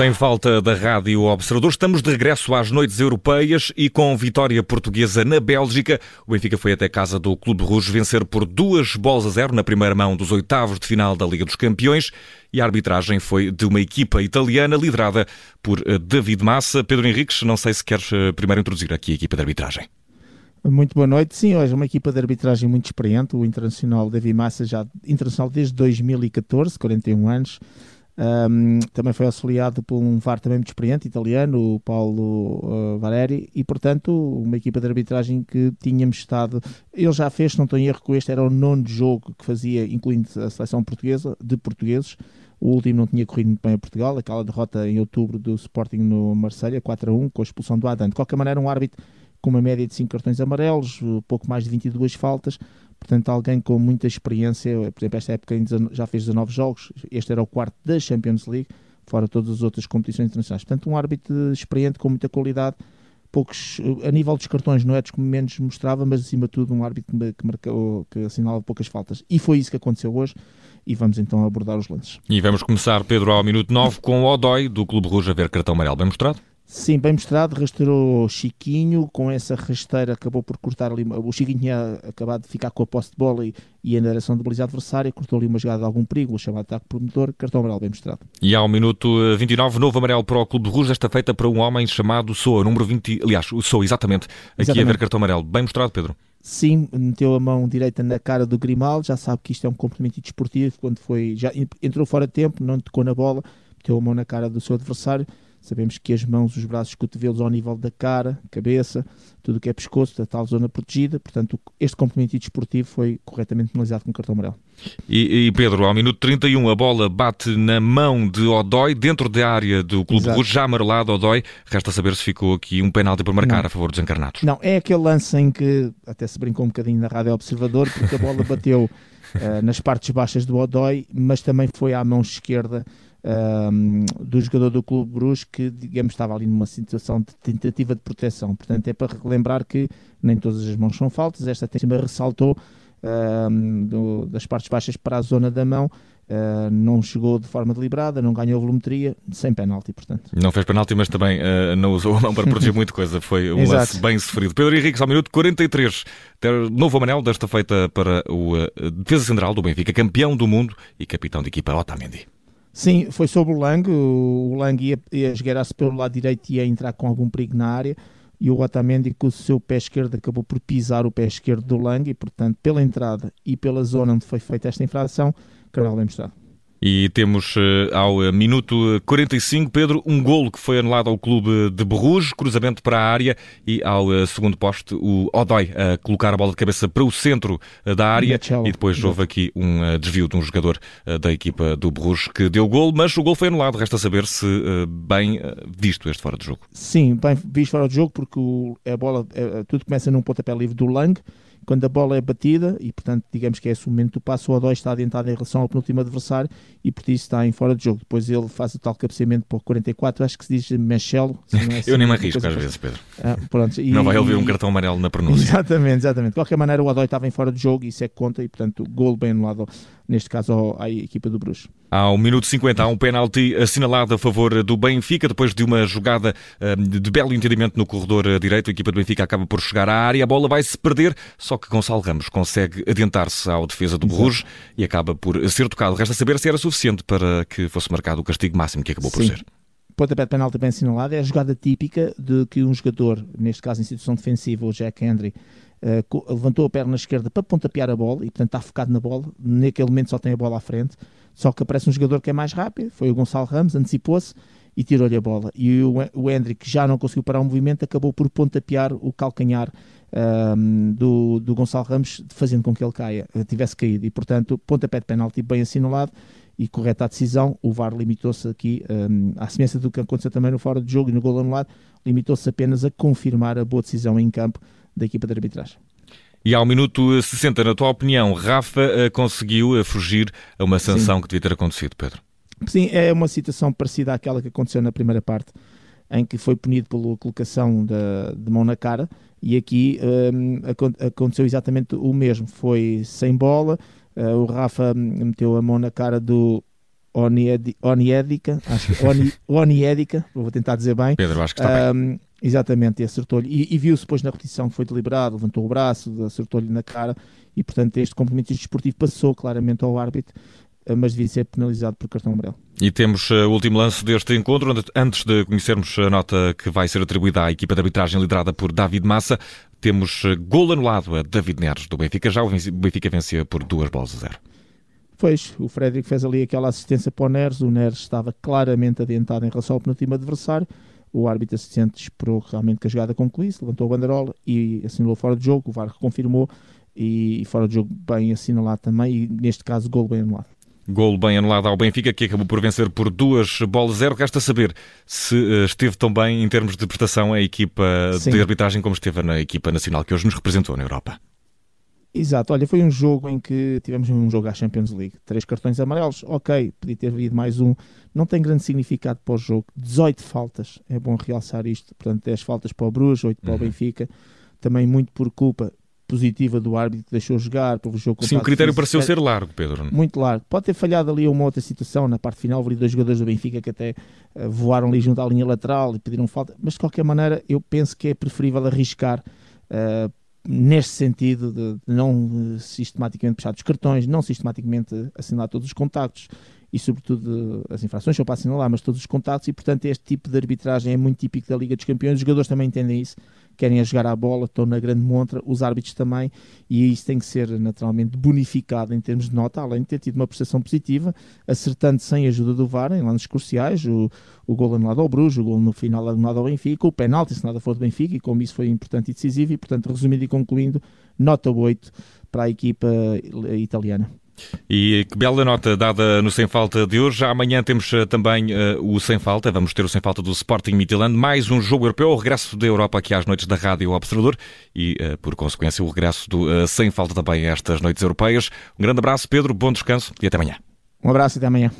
Sem falta da Rádio Observador, estamos de regresso às noites europeias e com vitória portuguesa na Bélgica. O Benfica foi até casa do Clube Rouge vencer por duas bolas a zero na primeira mão dos oitavos de final da Liga dos Campeões e a arbitragem foi de uma equipa italiana liderada por eh, David Massa. Pedro Henriques, não sei se queres eh, primeiro introduzir aqui a equipa de arbitragem. Muito boa noite. Sim, hoje é uma equipa de arbitragem muito experiente, o Internacional David Massa, já internacional desde 2014, 41 anos. Um, também foi auxiliado por um VAR também muito experiente, italiano, o Paulo uh, Valeri, e portanto uma equipa de arbitragem que tínhamos estado. Ele já fez, não estou em erro, com este era o nono jogo que fazia, incluindo a seleção portuguesa, de portugueses. O último não tinha corrido muito bem a Portugal, aquela derrota em outubro do Sporting no Marselha 4 a 1, com a expulsão do Adam. De qualquer maneira, um árbitro com uma média de 5 cartões amarelos, pouco mais de 22 faltas, Portanto, alguém com muita experiência, por exemplo, esta época já fez 19 jogos, este era o quarto da Champions League, fora todas as outras competições internacionais. Portanto, um árbitro experiente, com muita qualidade, poucos, a nível dos cartões não é dos que menos mostrava, mas acima de tudo um árbitro que, marcou, que assinalava poucas faltas. E foi isso que aconteceu hoje e vamos então abordar os lances. E vamos começar, Pedro, ao minuto 9 com o Odói do Clube Rouge a ver cartão amarelo. Bem mostrado? Sim, bem mostrado, restaurou Chiquinho, com essa rasteira acabou por cortar ali, o Chiquinho tinha acabado de ficar com a posse de bola e, e a direção do baliza adversária, cortou ali uma jogada de algum perigo, o chamado ataque promotor, cartão amarelo bem mostrado. E ao minuto 29, eh, novo amarelo para o Clube de Rouge, esta feita para um homem chamado Soa, número 20, aliás, o Soa, exatamente, aqui exatamente. a ver cartão amarelo, bem mostrado, Pedro. Sim, meteu a mão direita na cara do Grimaldo, já sabe que isto é um comportamento desportivo, quando foi, já entrou fora de tempo, não tocou na bola, meteu a mão na cara do seu adversário, Sabemos que as mãos, os braços, os cotovelos ao nível da cara, cabeça, tudo o que é pescoço, da tal zona protegida. Portanto, este complemento desportivo foi corretamente penalizado com cartão amarelo. E, e, Pedro, ao minuto 31, a bola bate na mão de Odói, dentro da área do Clube Exato. Rouge, já amarelado Odói. Resta saber se ficou aqui um penalti para marcar Não. a favor dos encarnados. Não, é aquele lance em que, até se brincou um bocadinho na Rádio Observador, porque a bola bateu uh, nas partes baixas do Odói, mas também foi à mão esquerda um, do jogador do Clube Bruges que, digamos, estava ali numa situação de tentativa de proteção. Portanto, é para relembrar que nem todas as mãos são faltas. Esta cima ressaltou um, do, das partes baixas para a zona da mão. Uh, não chegou de forma deliberada, não ganhou volumetria, sem penalti, portanto. Não fez penalti, mas também uh, não usou a mão para proteger muita coisa. Foi um lance bem sofrido. Pedro Henrique, ao minuto 43, novo amarelo desta feita para o uh, defesa central do Benfica, campeão do mundo e capitão de equipa Otamendi. Sim, foi sobre o Lang. O Lang ia, ia esgueirar-se pelo lado direito e ia entrar com algum perigo na área. E o Otamendi, com o seu pé esquerdo, acabou por pisar o pé esquerdo do Lang. E, portanto, pela entrada e pela zona onde foi feita esta infração, Carvalho bem mostrado. E temos eh, ao eh, minuto 45, Pedro, um golo que foi anulado ao clube de Bruges, cruzamento para a área e ao eh, segundo poste o Odoi a colocar a bola de cabeça para o centro da área e depois houve aqui um desvio de um jogador da equipa do Bruges que deu golo, mas o golo foi anulado. Resta saber se bem visto este fora de jogo. Sim, bem visto fora de jogo porque a bola, tudo começa num pontapé livre do Lang quando a bola é batida, e portanto, digamos que é esse o momento do passo, o Odói está adiantado em relação ao penúltimo adversário e por isso está em fora de jogo. Depois ele faz o tal cabeceamento para o 44, acho que se diz Mechelo. É assim, Eu nem me arrisco às vezes, Pedro. Ah, pronto, e, não vai ouvir um cartão amarelo na pronúncia. Exatamente, exatamente. De qualquer maneira, o Odói estava em fora de jogo, isso é que conta, e portanto, gol bem anulado neste caso à equipa do Bruges. Ao minuto 50 há um penalti assinalado a favor do Benfica, depois de uma jogada hum, de belo entendimento no corredor direito, a equipa do Benfica acaba por chegar à área, a bola vai se perder, só que Gonçalo Ramos consegue adiantar-se ao defesa do Bruges e acaba por ser tocado. Resta saber se era suficiente para que fosse marcado o castigo máximo que acabou por Sim. ser pontapé de penalti bem assinalado, é a jogada típica de que um jogador, neste caso em situação defensiva, o Jack Henry, uh, levantou a perna esquerda para pontapear a bola e, portanto, está focado na bola. Naquele momento só tem a bola à frente. Só que aparece um jogador que é mais rápido, foi o Gonçalo Ramos, antecipou-se e tirou-lhe a bola. E o, o Hendrick já não conseguiu parar o movimento, acabou por pontapear o calcanhar um, do, do Gonçalo Ramos, fazendo com que ele caia, eh, tivesse caído. E, portanto, pontapé de penalti bem assinalado e correta a decisão. O VAR limitou-se aqui, um, à semelhança do que aconteceu também no fora de jogo e no gol anulado, limitou-se apenas a confirmar a boa decisão em campo da equipa de arbitragem. E ao minuto 60, na tua opinião, Rafa eh, conseguiu eh, fugir a uma sanção Sim. que devia ter acontecido, Pedro? Sim, é uma situação parecida àquela que aconteceu na primeira parte, em que foi punido pela colocação de, de mão na cara, e aqui um, aconteceu exatamente o mesmo. Foi sem bola, uh, o Rafa meteu a mão na cara do Oniedica, acho que Oni, Oniedica, vou tentar dizer bem. Pedro, acho que está um, bem. Exatamente, acertou-lhe. E, e viu-se depois na repetição que foi deliberado, levantou o braço, acertou-lhe na cara e, portanto, este compromisso desportivo passou claramente ao árbitro, eh, mas devia ser penalizado por cartão amarelo. E temos eh, o último lance deste encontro, antes de conhecermos a nota que vai ser atribuída à equipa de arbitragem liderada por David Massa, temos eh, gol anulado a David Neres do Benfica. Já o Benfica vencia por duas bolas a zero. Pois, o Frederico fez ali aquela assistência para o Neres, o Neres estava claramente adiantado em relação ao penúltimo adversário, o árbitro assistente esperou realmente que a jogada concluísse, levantou a banderola e assinalou fora de jogo, o VAR confirmou e fora de jogo bem assinalado também e neste caso gol bem anulado. Golo bem anulado ao Benfica, que acabou por vencer por duas bolas zero. Resta saber se eh, esteve tão bem em termos de prestação a equipa Sim. de arbitragem como esteve na equipa nacional que hoje nos representou na Europa. Exato, olha, foi um jogo em que tivemos um jogo à Champions League. Três cartões amarelos, ok, podia ter havido mais um. Não tem grande significado para o jogo. 18 faltas, é bom realçar isto. Portanto, 10 faltas para o Bruges, 8 para uhum. o Benfica. Também muito por culpa positiva do árbitro que deixou jogar, pelo jogo Sim, o critério pareceu ser largo, Pedro. Muito largo. Pode ter falhado ali uma outra situação na parte final, houve dois jogadores do Benfica que até uh, voaram ali junto à linha lateral e pediram falta, mas de qualquer maneira eu penso que é preferível arriscar uh, neste sentido de, de não sistematicamente puxar os cartões, não sistematicamente assinar todos os contactos e sobretudo as infrações são para assinalar, mas todos os contactos e portanto este tipo de arbitragem é muito típico da Liga dos Campeões, os jogadores também entendem isso querem a jogar a bola, estão na grande montra, os árbitros também, e isso tem que ser naturalmente bonificado em termos de nota, além de ter tido uma prestação positiva, acertando sem ajuda do VAR em lances cruciais, o, o gol anulado ao Bruges, o gol no final anulado ao Benfica, o penalti se nada for do Benfica, e como isso foi importante e decisivo, e portanto, resumindo e concluindo, nota 8 para a equipa italiana. E que bela nota dada no Sem Falta de hoje. Já amanhã temos eh, também uh, o Sem Falta. Vamos ter o Sem Falta do Sporting Midland. Mais um jogo europeu. O regresso da Europa aqui às noites da Rádio Observador. E, uh, por consequência, o regresso do uh, Sem Falta também a estas noites europeias. Um grande abraço, Pedro. Bom descanso e até amanhã. Um abraço e até amanhã.